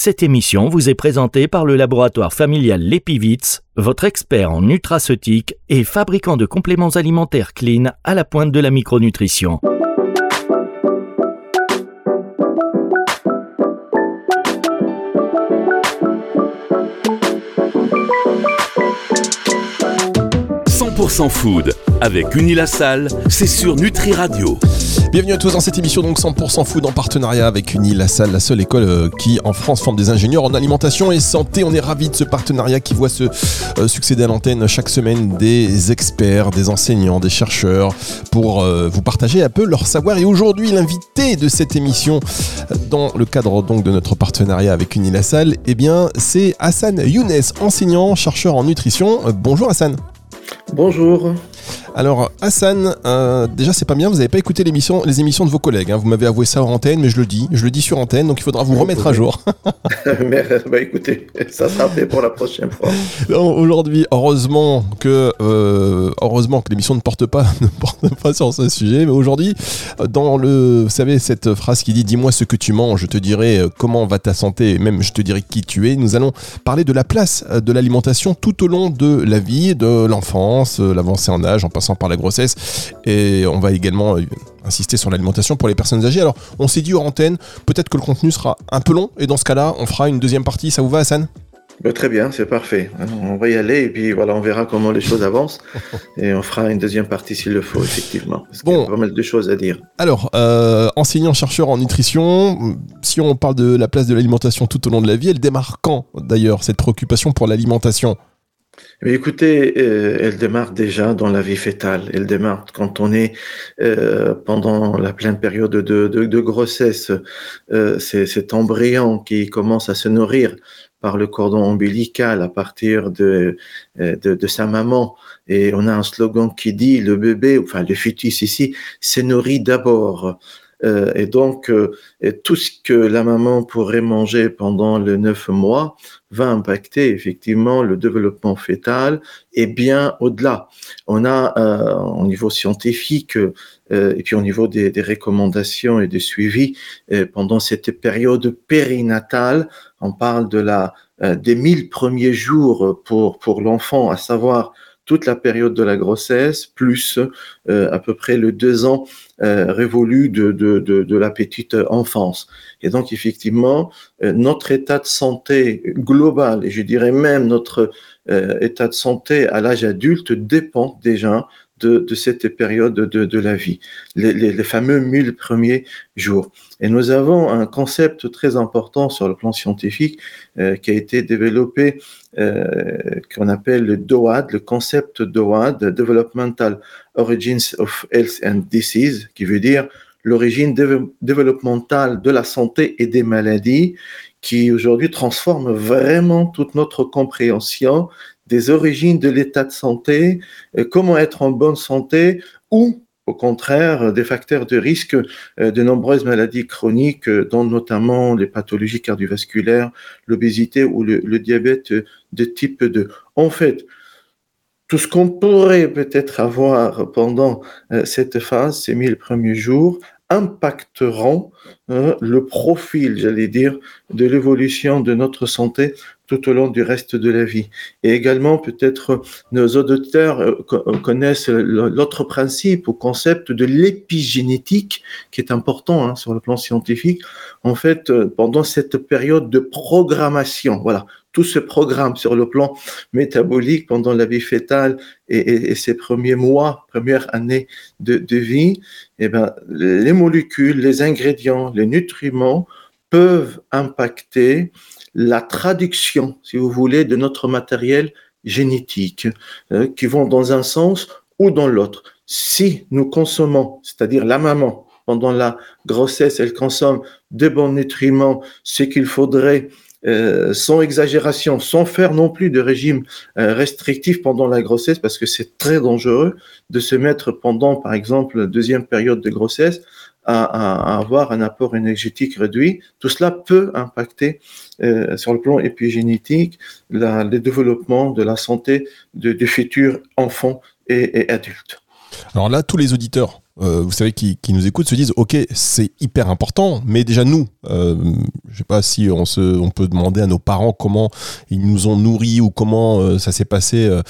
Cette émission vous est présentée par le laboratoire familial Lepivitz, votre expert en nutraceutique et fabricant de compléments alimentaires clean à la pointe de la micronutrition. « food avec Unilassal, c'est sur Nutri Radio. Bienvenue à tous dans cette émission donc 100% food en partenariat avec Unilassal, la seule école euh, qui en France forme des ingénieurs en alimentation et santé. On est ravis de ce partenariat qui voit se euh, succéder à l'antenne chaque semaine des experts, des enseignants, des chercheurs pour euh, vous partager un peu leur savoir. Et aujourd'hui, l'invité de cette émission dans le cadre donc de notre partenariat avec Unilassal, eh bien, c'est Hassan Younes, enseignant, chercheur en nutrition. bonjour Hassan. Bonjour. Alors Hassan, euh, déjà c'est pas bien, vous n'avez pas écouté les émissions de vos collègues. Hein. Vous m'avez avoué ça en antenne, mais je le dis, je le dis sur antenne, donc il faudra vous remettre à jour. mais, bah écoutez, ça sera fait pour la prochaine fois. Aujourd'hui, heureusement que euh, heureusement que l'émission ne porte pas ne porte pas sur ce sujet, mais aujourd'hui, dans le, vous savez cette phrase qui dit dis-moi ce que tu manges, je te dirai euh, comment va ta santé, et même je te dirai qui tu es. Nous allons parler de la place de l'alimentation tout au long de la vie, de l'enfance, l'avancée en âge, en passant par la grossesse. Et on va également euh, insister sur l'alimentation pour les personnes âgées. Alors, on s'est dit hors antenne, peut-être que le contenu sera un peu long, et dans ce cas-là, on fera une deuxième partie. Ça vous va, Hassan? Bah, très bien, c'est parfait. On va y aller et puis voilà, on verra comment les choses avancent et on fera une deuxième partie s'il le faut, effectivement. bon, il y a pas mal de choses à dire. Alors, euh, enseignant-chercheur en nutrition, si on parle de la place de l'alimentation tout au long de la vie, elle démarre quand d'ailleurs cette préoccupation pour l'alimentation? Mais écoutez, euh, elle démarre déjà dans la vie fétale. Elle démarre quand on est euh, pendant la pleine période de, grossesse. Euh, c'est cet embryon qui commence à se nourrir par le cordon ombilical à partir de, de, de, sa maman. Et on a un slogan qui dit le bébé, enfin le fœtus ici, s'est nourri d'abord. Euh, et donc, euh, tout ce que la maman pourrait manger pendant les neuf mois va impacter effectivement le développement fœtal et bien au-delà. On a euh, au niveau scientifique et puis au niveau des, des, recommandations et des suivis pendant cette période périnatale, on parle de la des mille premiers jours pour pour l'enfant, à savoir toute la période de la grossesse, plus euh, à peu près le deux ans euh, révolu de, de, de, de, la petite enfance. Et donc, effectivement, euh, notre état de santé global, et je dirais même notre euh, état de santé à l'âge adulte, dépend déjà de, cette période de, la vie, les, fameux mille premiers jours. Et nous avons un concept très important sur le plan scientifique euh, qui a été développé, euh, qu'on appelle le DOAD, le concept DOAD, Developmental Origins of Health and Disease, qui veut dire l'origine développementale de la santé et des maladies, qui aujourd'hui transforme vraiment toute notre compréhension des origines de l'état de santé, euh, comment être en bonne santé ou au contraire des facteurs de risque euh, de nombreuses maladies chroniques, euh, dont notamment les pathologies cardiovasculaires, l'obésité ou le, diabète de type 2. En fait, tout ce qu'on pourrait peut-être avoir pendant cette phase, ces mille premiers jours, impacteront euh, le profil, j'allais dire, de l'évolution de notre santé tout au long du reste de la vie. Et également, peut-être nos auditeurs euh, connaissent l'autre principe ou concept de l'épigénétique, qui est important hein, sur le plan scientifique. En fait, euh, pendant cette période de programmation, voilà, tout ce programme sur le plan métabolique pendant la vie fétale et, et, et ses premiers mois, premières années de, de vie, eh ben, les molécules, les ingrédients, les nutriments peuvent impacter la traduction, si vous voulez, de notre matériel génétique, euh, qui vont dans un sens ou dans l'autre. Si nous consommons, c'est-à-dire la maman, pendant la grossesse, elle consomme de bons nutriments, ce qu'il faudrait euh, sans exagération, sans faire non plus de régime euh, restrictif pendant la grossesse, parce que c'est très dangereux de se mettre pendant, par exemple, la deuxième période de grossesse à, avoir un apport énergétique réduit. Tout cela peut impacter euh, sur le plan épigénétique le développement de la santé de, du futur enfant et, et adulte. Alors là, tous les auditeurs euh, vous savez, qui, qui, nous écoutent, se disent, ok, c'est hyper important, mais déjà nous, euh, je sais pas si on, se, on peut demander à nos parents comment ils nous ont nourris ou comment euh, ça s'est passé euh,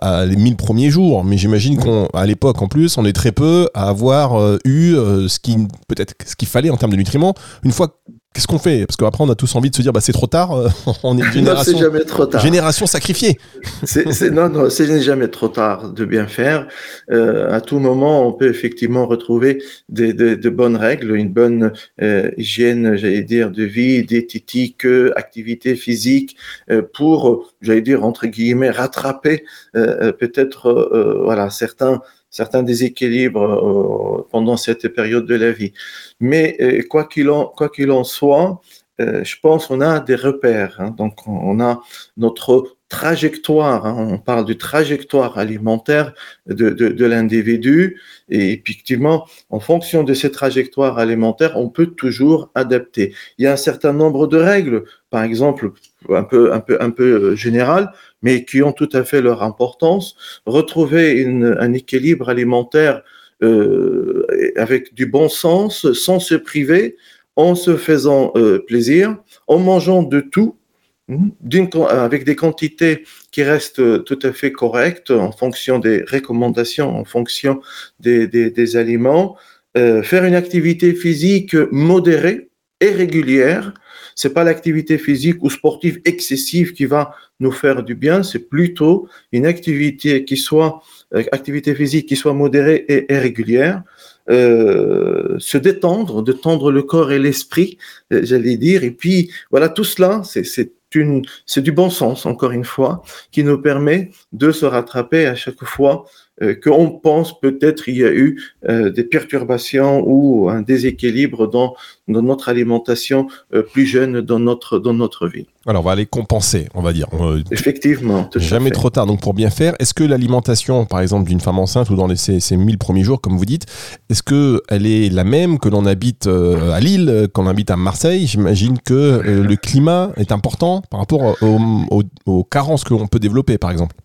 à les mille premiers jours, mais j'imagine qu'à l'époque, en plus, on est très peu à avoir eu ce qui peut-être ce qu'il fallait en termes de nutriments. Une fois qu'est-ce qu'on fait? Parce qu'après, on a tous envie de se dire, bah, c'est trop tard, on est une génération, non, jamais trop tard. génération sacrifiée. c'est, non, non, c'est jamais trop tard de bien faire. Euh, à tout moment, on peut effectivement retrouver des, de, de bonnes règles, une bonne euh, hygiène, j'allais dire, de vie, diététique, activité physique, euh, pour, j'allais dire, entre guillemets, rattraper euh, peut-être, euh, voilà, certains certains déséquilibres pendant cette période de la vie. Mais euh, quoi qu'il en, en soit, euh, je pense qu'on a des repères. Hein. donc, on a notre trajectoire. Hein. on parle de trajectoire alimentaire de, de, l'individu. Et effectivement, en fonction de ces trajectoires alimentaires, on peut toujours adapter. Il y a un certain nombre de règles, par exemple, un peu, un peu, un peu euh, générales, mais qui ont tout à fait leur importance. Retrouver un équilibre alimentaire euh, avec du bon sens, sans se priver, en se faisant euh, plaisir, en mangeant de tout, hmm, avec des quantités qui restent tout à fait correctes en fonction des recommandations, en fonction des, aliments, euh, faire une activité physique modérée et régulière, c'est pas l'activité physique ou sportive excessive qui va nous faire du bien, c'est plutôt une activité qui soit euh, activité physique qui soit modérée et, régulière. Euh, se détendre, de tendre le corps et l'esprit, euh, j'allais dire. Et puis voilà, tout cela, c'est c'est du bon sens, encore une fois, qui nous permet de se rattraper à chaque fois qu'on pense peut-être il y a eu euh, des perturbations ou un déséquilibre dans, dans notre alimentation euh, plus jeune dans notre, dans notre vie. Alors, on va aller compenser, on va dire. Effectivement. Jamais trop tard, donc pour bien faire. Est-ce que l'alimentation, par exemple, d'une femme enceinte ou dans les, ces, ces 1000 premiers jours, comme vous dites, est-ce qu'elle est la même que l'on habite à Lille, qu'on habite à Marseille? J'imagine que le climat est important par rapport aux, aux, aux carences que l'on peut développer, par exemple.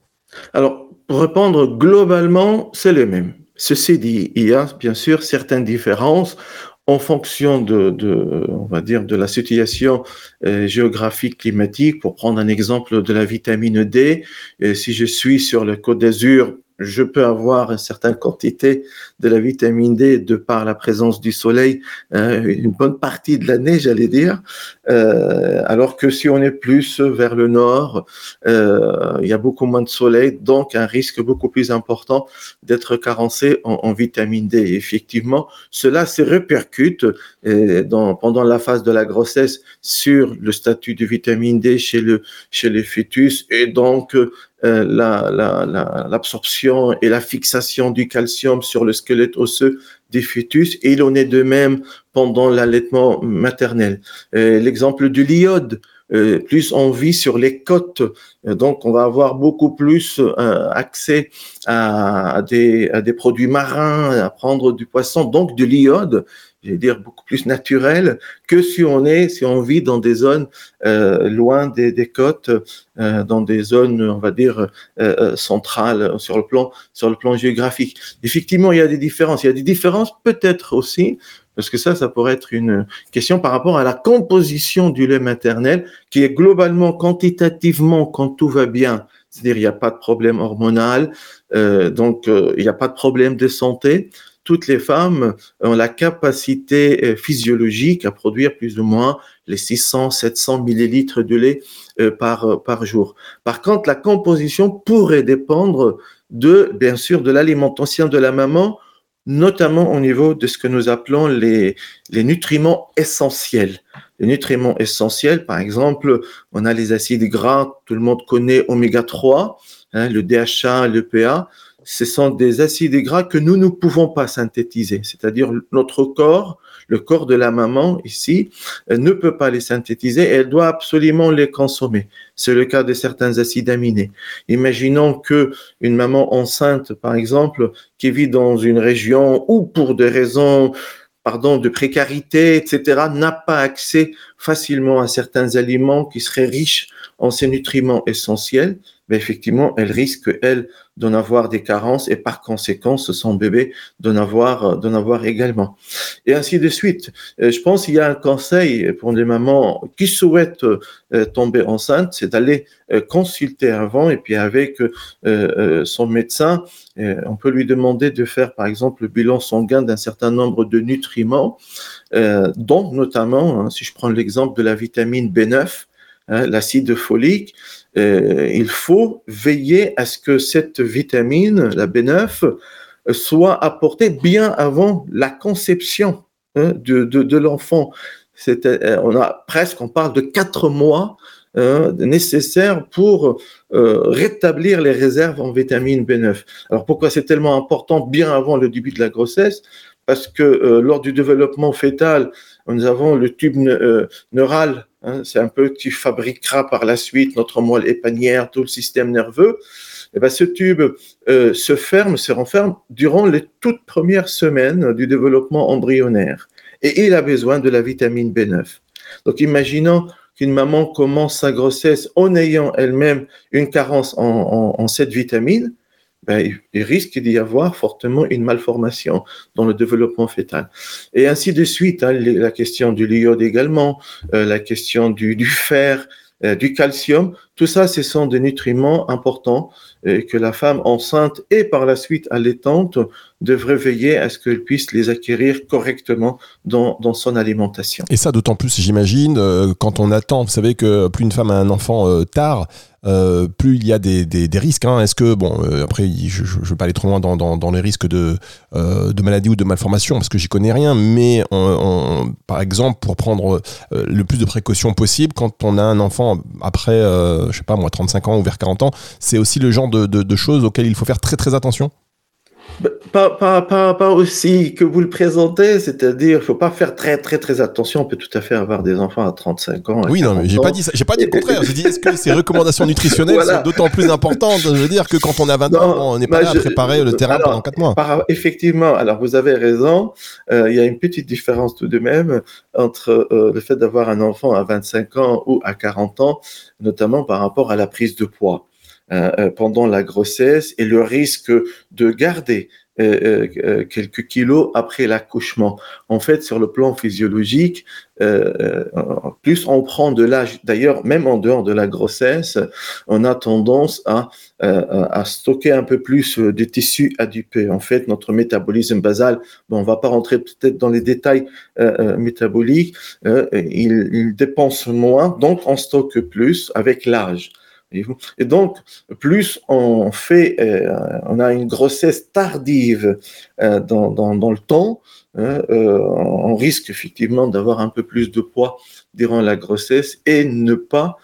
Alors, répondre globalement, c'est le même. Ceci dit, il y a bien sûr certaines différences en fonction de, on va dire, de la situation euh, géographique climatique. Pour prendre un exemple de la vitamine D, et si je suis sur le Côte d'Azur, je peux avoir une certaine quantité de la vitamine D de par la présence du soleil euh, une bonne partie de l'année, j'allais dire. Euh, alors que si on est plus vers le nord, euh, il y a beaucoup moins de soleil, donc un risque beaucoup plus important d'être carencé en, vitamine D. Effectivement, cela se répercute euh, pendant la phase de la grossesse sur le statut de vitamine D chez le chez les fœtus et donc l'absorption la, la, et la fixation du calcium sur le squelette osseux des fœtus et il en est de même pendant l'allaitement maternel. Euh, l'exemple du l'iode, euh, plus on vit sur les côtes, donc on va avoir beaucoup plus euh, accès à, à, des, à des produits marins, à prendre du poisson, donc de l'iode je vais dire beaucoup plus naturel que si on est, si on vit dans des zones euh, loin des, des côtes, euh, dans des zones, on va dire euh, euh, centrales sur le plan sur le plan géographique. Effectivement, il y a des différences. Il y a des différences peut-être aussi parce que ça, ça pourrait être une question par rapport à la composition du lait maternel, qui est globalement, quantitativement, quand tout va bien, c'est-à-dire il n'y a pas de problème hormonal, euh, donc euh, il n'y a pas de problème de santé toutes les femmes ont la capacité euh, physiologique à produire plus ou moins les 600, 700 millilitres de lait euh, par, euh, par jour. Par contre, la composition pourrait dépendre de, bien sûr, de l'alimentation de la maman, notamment au niveau de ce que nous appelons les, nutriments essentiels. Les nutriments essentiels, par exemple, on a les acides gras, tout le monde connaît oméga 3, hein, le DHA, le PA ce sont des acides gras que nous ne pouvons pas synthétiser, c'est-à-dire notre corps, le corps de la maman ici, euh, ne peut pas les synthétiser elle doit absolument les consommer. C'est le cas de certains acides aminés. Imaginons que une maman enceinte, par exemple, qui vit dans une région ou pour des raisons pardon, de précarité, etc., n'a pas accès facilement à certains aliments qui seraient riches en ces nutriments essentiels, mais effectivement, elle risque, elle, d'en avoir des carences et par conséquent, son bébé d'en avoir, d'en avoir également. Et ainsi de suite. Euh, je pense qu'il y a un conseil pour les mamans qui souhaitent euh, tomber enceinte, c'est d'aller euh, consulter avant et puis avec son médecin, on peut lui demander de faire, par exemple, le bilan sanguin d'un certain nombre de nutriments, dont notamment, hein, si je prends l'exemple de la vitamine B9, hein, l'acide folique, euh, il faut veiller à ce que cette vitamine, la B9, soit apportée bien avant la conception hein, de, de, l'enfant. Euh, on a presque, on parle de quatre mois hein, nécessaires pour euh, rétablir les réserves en vitamine B9. Alors pourquoi c'est tellement important bien avant le début de la grossesse? Parce que lors du développement fœtal, nous avons le tube neural Hein, c'est un peu qui fabriquera par la suite notre moelle épanière, tout le système nerveux. Et eh ben, ce tube euh, se ferme, se renferme durant les toutes premières semaines du développement embryonnaire. Et il a besoin de la vitamine B9. Donc, imaginons qu'une maman commence sa grossesse en ayant elle-même une carence en cette vitamine, ben, il risque d'y avoir fortement une malformation dans le développement fœtal. Et ainsi de suite, hein, la question du l'iode également, euh, la question du, du fer, euh, du calcium, tout ça, ce sont des nutriments importants euh, que la femme enceinte et par la suite allaitante devrait veiller à ce qu'elle puisse les acquérir correctement dans, son alimentation. Et ça, d'autant plus, j'imagine, euh, quand on attend, vous savez que plus une femme a un enfant tard, euh, plus il y a des, risques. Hein. Est-ce que, bon, après, je ne veux pas aller trop loin dans, les risques de, euh, maladie ou de malformation, parce que j'y connais rien, mais par exemple, pour prendre le plus de précautions possible, quand on a un enfant après, je sais pas moi, 35 ans ou vers 40 ans, c'est aussi le genre de, de, de choses auxquelles il faut faire très très attention pas, pas, pas, pas, aussi que vous le présentez, c'est-à-dire, il faut pas faire très, très, très attention. On peut tout à fait avoir des enfants à 35 ans. Oui, non, mais j'ai pas dit ça. J'ai pas dit le contraire. J'ai dit, est-ce que ces recommandations nutritionnelles sont d'autant plus importantes, je veux dire, que quand on a 20 ans, on n'est pas là à préparer le terrain pendant 4 mois. effectivement. Alors, vous avez raison. Euh, il y a une petite différence tout de même entre euh, le fait d'avoir un enfant à 25 ans ou à 40 ans, notamment par rapport à la prise de poids. Euh, pendant la grossesse et le risque de garder quelques kilos après l'accouchement. En fait, sur le plan physiologique, plus on prend de l'âge, d'ailleurs, même en dehors de la grossesse, on a tendance à, stocker un peu plus de tissus adipeux. En fait, notre métabolisme basal, on va pas rentrer peut-être dans les détails métaboliques, il dépense moins, donc on stocke plus avec l'âge. Et donc, plus on fait, euh, on a une grossesse tardive euh, dans, le temps, hein, euh, on risque effectivement d'avoir un peu plus de poids durant la grossesse et ne pas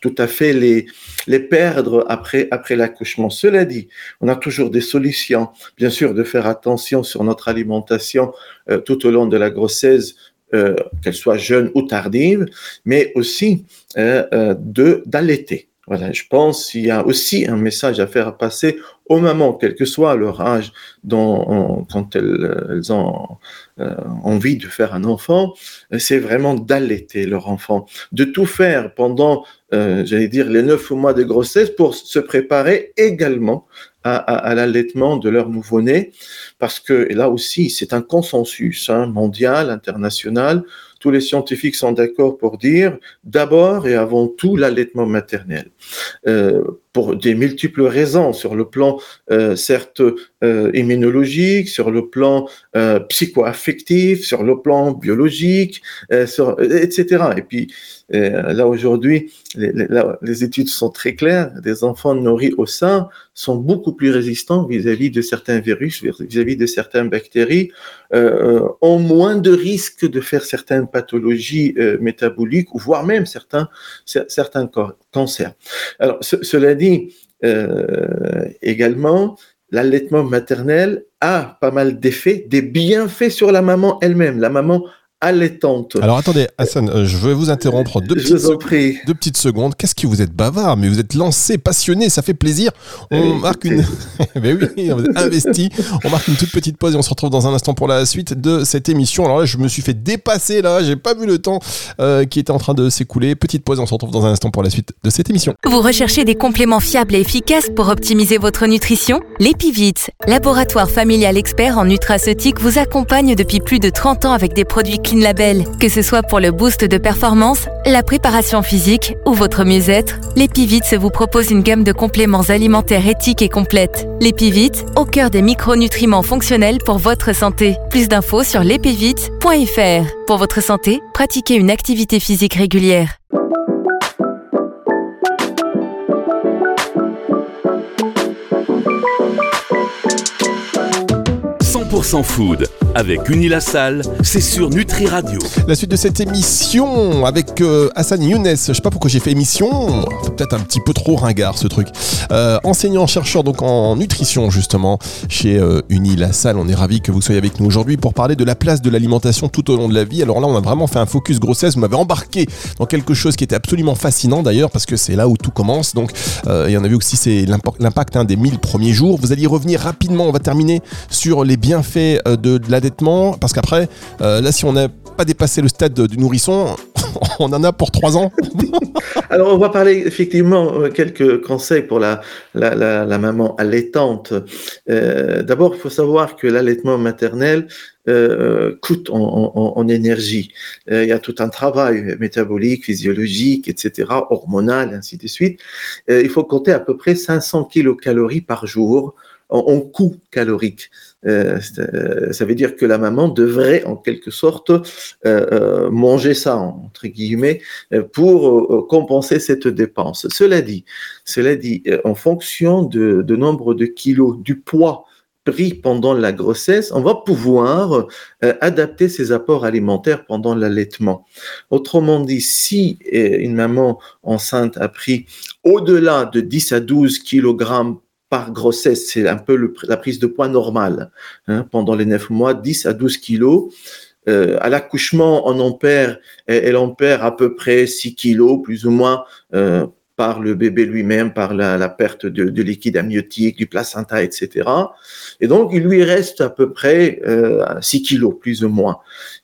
tout à fait les, perdre après l'accouchement. Cela dit, on a toujours des solutions, bien sûr, de faire attention sur notre alimentation tout au long de la grossesse euh, qu'elle soit jeune ou tardive, mais aussi euh, euh, de d'allaiter. Voilà, je pense qu'il y a aussi un message à faire passer aux mamans, quel que soit leur âge, quand elles ont envie de faire un enfant, c'est vraiment d'allaiter leur enfant, de tout faire pendant, j'allais dire, les neuf mois de grossesse pour se préparer également à, à, l'allaitement de leur nouveau-né, parce que là aussi, c'est un consensus hein, mondial, international. Tous les scientifiques sont d'accord pour dire d'abord et avant tout l'allaitement maternel. Euh, pour des multiples raisons, sur le plan euh, certes euh, immunologique, sur le plan euh, psycho-affectif, sur le plan biologique, euh, sur, etc. Et puis euh, là aujourd'hui, les, les, les, études sont très claires. Des enfants nourris au sein sont beaucoup plus résistants vis-à-vis de certains virus, vis-à-vis de certaines bactéries, ont moins de risques de faire certaines pathologies métaboliques voire même certains certains cancers. Alors cela dit, euh, également, l'allaitement maternel a pas mal d'effets, des bienfaits sur la maman elle-même. La maman allaitante. Alors attendez, Hassan, euh, je vais vous interrompre deux, petites, deux petites, secondes. Qu'est-ce que vous êtes bavard, mais vous êtes lancé, passionné, ça fait plaisir. On marque une. mais oui, on investi. On marque une toute petite pause et on se retrouve dans un instant pour la suite de cette émission. Alors là, je me suis fait dépasser là, j'ai pas vu le temps euh, qui était en train de s'écouler. Petite pause, on se retrouve dans un instant pour la suite de cette émission. Vous recherchez des compléments fiables et efficaces pour optimiser votre nutrition? L'Epivit, laboratoire familial expert en nutraceutique, vous accompagne depuis plus de 30 ans avec des produits Que ce soit pour le boost de performance, la préparation physique ou votre mieux-être, l'Epivit vous propose une gamme de compléments alimentaires éthiques et complètes. L'Epivit, au cœur des micronutriments fonctionnels pour votre santé. Plus d'infos sur l'epivit.fr. Pour votre santé, pratiquez une activité physique régulière. 100% food avec Unilassal, c'est sur Nutri Radio. La suite de cette émission avec euh, Hassan Younes. Je sais pas pourquoi j'ai fait émission, peut-être un petit peu trop ringard ce truc. Euh, enseignant chercheur donc en nutrition justement chez euh. On est ravi que vous soyez avec nous aujourd'hui pour parler de la place de l'alimentation tout au long de la vie. Alors là, on a vraiment fait un focus grossesse. Vous m'avez embarqué dans quelque chose qui était absolument fascinant d'ailleurs parce que c'est là où tout commence. Donc, y en a vu aussi l'impact hein, des 1000 premiers jours. Vous allez y revenir rapidement. On va terminer sur les bienfaits de, de la parce qu'après, euh, là, si on n'a pas dépassé le stade du nourrisson, on en a pour trois ans. Alors, on va parler effectivement euh, quelques conseils pour la, la, maman allaitante. Euh, d'abord, il faut savoir que l'allaitement maternel coûte en, énergie. il y a tout un travail métabolique, physiologique, etc., hormonal, ainsi de suite. il faut compter à peu près 500 kilocalories par jour en coût calorique. Euh, euh, ça veut dire que la maman devrait en quelque sorte euh, manger ça entre guillemets pour compenser cette dépense. Cela dit, cela dit, en fonction de, nombre de kilos, du poids pris pendant la grossesse, on va pouvoir adapter ses apports alimentaires pendant l'allaitement. Autrement dit, si une maman enceinte a pris au-delà de 10 à 12 kilogrammes par grossesse, c'est un peu la prise de poids normale. Hein, pendant les 9 mois, 10 à 12 kilos. Euh, à l'accouchement, on en perd, elle en perd à peu près 6 kilos, plus ou moins, euh, par le bébé lui-même, par la, perte de, liquide amniotique, du placenta, etc. Et donc, il lui reste à peu près euh, 6 kilos, plus ou moins.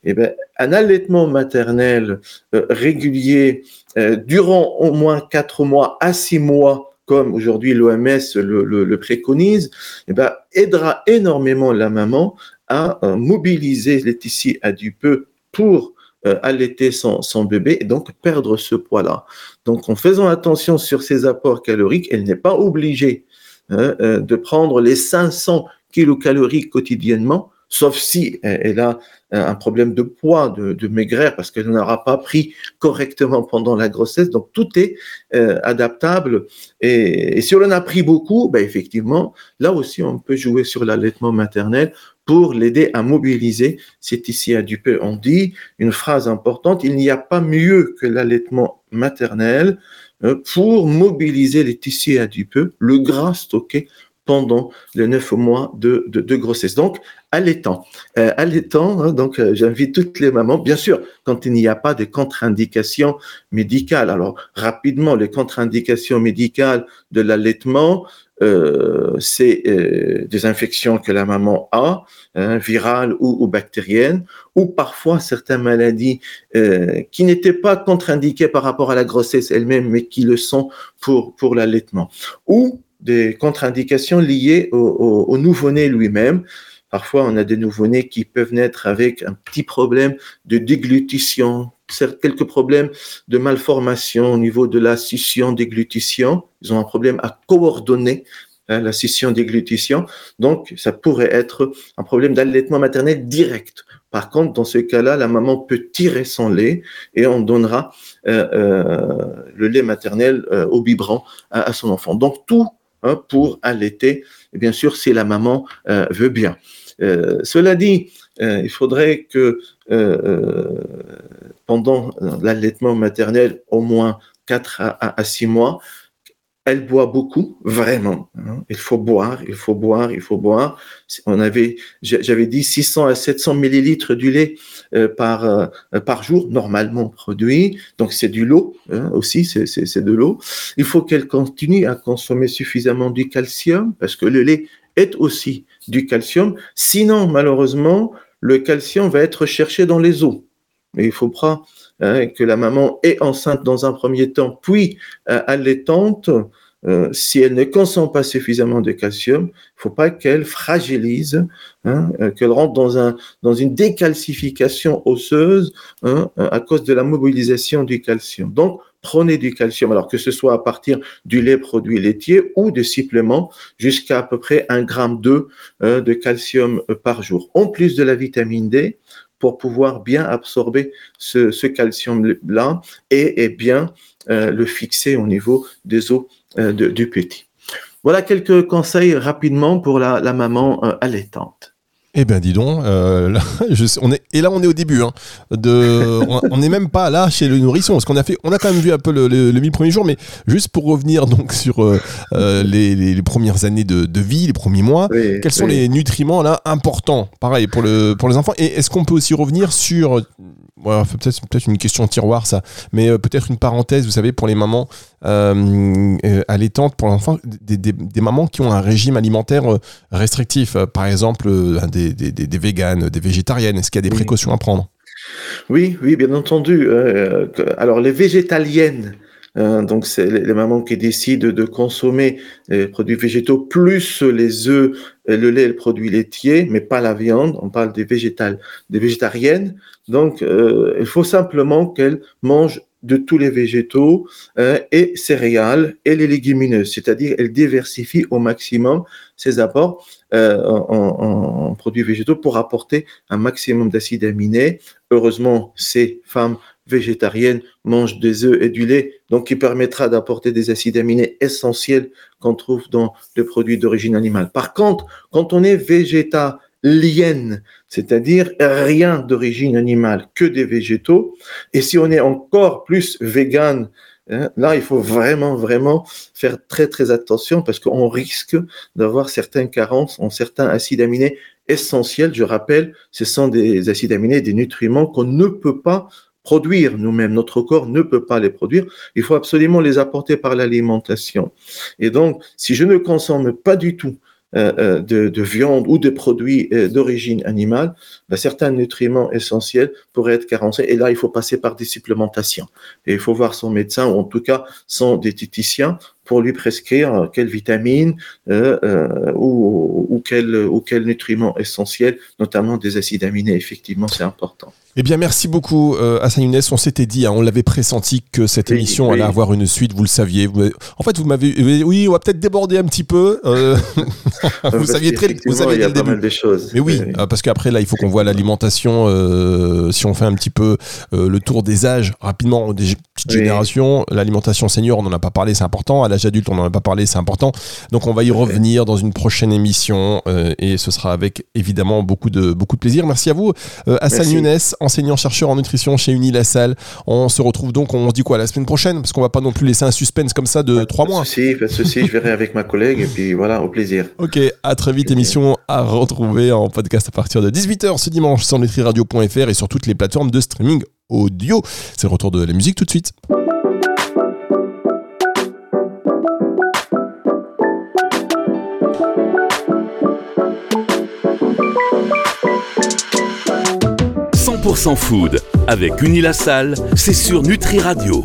Et eh ben, un allaitement maternel euh, régulier euh, durant au moins 4 mois à 6 mois comme aujourd'hui l'OMS le, préconise, eh ben, aidera énormément la maman à euh, mobiliser les tissus adipeux pour euh, allaiter son, bébé et donc perdre ce poids-là. Donc en faisant attention sur ses apports caloriques, elle n'est pas obligée hein, euh, de prendre les 500 kilocalories quotidiennement, sauf si elle a un problème de poids, de, de maigreur, parce qu'elle n'aura pas pris correctement pendant la grossesse. Donc tout est euh, adaptable. Et, si on en a pris beaucoup, ben effectivement, là aussi, on peut jouer sur l'allaitement maternel pour l'aider à mobiliser ses tissus adipeux. On dit une phrase importante, il n'y a pas mieux que l'allaitement maternel euh, pour mobiliser les tissus adipeux, le gras stocké pendant les neuf mois de, de, grossesse. Donc, allaitant. Euh, allaitant, hein, donc euh, j'invite toutes les mamans, bien sûr, quand il n'y a pas de contre-indications médicales. Alors, rapidement, les contre-indications médicales de l'allaitement, euh, c'est euh, des infections que la maman a, hein, virales ou, bactériennes, ou parfois certaines maladies qui n'étaient pas contre-indiquées par rapport à la grossesse elle-même, mais qui le sont pour, pour l'allaitement. Ou des contre-indications liées au, nouveau-né lui-même. Parfois, on a des nouveau-nés qui peuvent naître avec un petit problème de déglutition, quelques problèmes de malformation au niveau de la scission déglutition. Ils ont un problème à coordonner hein, la scission déglutition. Donc, ça pourrait être un problème d'allaitement maternel direct. Par contre, dans ce cas-là, la maman peut tirer son lait et on donnera euh, euh, le lait maternel euh, au biberon à, son enfant. Donc, tout Hein, pour allaiter, bien sûr, si la maman euh, veut bien. Euh, cela dit, euh, il faudrait que pendant l'allaitement maternel, au moins 4 à, à 6 mois, elle boit beaucoup, vraiment. Hein. Il faut boire, il faut boire, il faut boire. On avait, j'avais dit 600 à 700 millilitres du lait euh, par euh, par jour normalement produit. Donc c'est du lot hein, aussi, c'est de l'eau. Il faut qu'elle continue à consommer suffisamment du calcium parce que le lait est aussi du calcium. Sinon, malheureusement, le calcium va être cherché dans les os. Mais il faut Hein, que la maman est enceinte dans un premier temps, puis euh, allaitante, euh, si elle ne consomme pas suffisamment de calcium, il ne faut pas qu'elle fragilise, hein, euh, qu'elle rentre dans, un, dans une décalcification osseuse hein, à cause de la mobilisation du calcium. Donc, prenez du calcium, alors que ce soit à partir du lait produit laitier ou de suppléments, jusqu'à à peu près un gramme de, de calcium par jour. En plus de la vitamine D, pour pouvoir bien absorber ce, calcium-là et, bien euh, le fixer au niveau des os euh, du petit. Voilà quelques conseils rapidement pour la, maman euh, allaitante. Eh bien, dis donc, euh, on est, et là on est au début. Hein, de, on n'est même pas là chez le nourrisson, parce qu'on a fait, on a quand même vu un peu le, le, premiers jours, mais juste pour revenir donc sur euh, euh, les, les, premières années de, de, vie, les premiers mois, quels sont les nutriments là importants, pareil pour le pour les enfants, et est-ce qu'on peut aussi revenir sur voilà, peut-être peut une question tiroir ça, mais euh, peut-être une parenthèse, vous savez, pour les mamans euh, euh allaitantes, pour l'enfant, des, des, des, mamans qui ont un régime alimentaire euh, restrictif, par exemple des, des, des véganes, des végétariennes, est-ce qu'il y a des précautions à prendre? Oui, oui, bien entendu. alors les végétaliennes, donc, c'est les mamans qui décident de consommer les produits végétaux plus les œufs, le lait le produit laitier, mais pas la viande. On parle des végétales, des végétariennes. Donc, euh, il faut simplement qu'elle mange de tous les végétaux euh, et céréales et les légumineuses, c'est-à-dire elle diversifie au maximum ses apports euh, en, produits végétaux pour apporter un maximum d'acides aminés. Heureusement, ces femmes végétariennes mangent des œufs et du lait, donc qui permettra d'apporter des acides aminés essentiels qu'on trouve dans les produits d'origine animale. Par contre, quand on est végétarien, lienne, c'est-à-dire rien d'origine animale, que des végétaux. Et si on est encore plus vegan, hein, là, il faut vraiment, vraiment faire très, très attention parce qu'on risque d'avoir certaines carences en certains acides aminés essentiels. Je rappelle, ce sont des acides aminés, des nutriments qu'on ne peut pas produire nous-mêmes. Notre corps ne peut pas les produire. Il faut absolument les apporter par l'alimentation. Et donc, si je ne consomme pas du tout euh, euh, de, viande ou de produits euh, d'origine animale, ben, certains nutriments essentiels pourraient être carencés. Et là, il faut passer par des supplémentations. Et il faut voir son médecin, ou en tout cas son diététicien, pour lui prescrire quelle vitamine ou, ou, quel, ou quel nutriment essentiel, notamment des acides aminés. Effectivement, c'est important. Eh bien, merci beaucoup, euh, Hassan Younes. On s'était dit, hein, on l'avait pressenti que cette émission allait avoir une suite, vous le saviez. en fait, vous m'avez. Oui, on va peut-être déborder un petit peu. Euh, vous saviez très vous saviez dès le début. Des choses. Mais oui, euh, parce qu'après, là, il faut qu'on voit l'alimentation. Euh, si on fait un petit peu euh, le tour des âges rapidement, des petites générations, l'alimentation senior, on n'en a pas parlé, c'est important. À l'âge adulte, on n'en a pas parlé, c'est important. Donc, on va y revenir dans une prochaine émission et ce sera avec évidemment beaucoup de, beaucoup de plaisir. Merci à vous, Hassan Younes enseignant-chercheur en nutrition chez Unilassal. On se retrouve donc, on se dit quoi, la semaine prochaine? Parce qu'on va pas non plus laisser un suspense comme ça de trois mois. Si, pas de souci, je verrai avec ma collègue et puis voilà, au plaisir. Ok, à très vite, émission à retrouver en podcast à partir de 18h ce dimanche sur nutriradio.fr et sur toutes les plateformes de streaming audio. C'est le retour de la musique tout de suite. 100% food avec Unilassal, c'est sur Nutri Radio.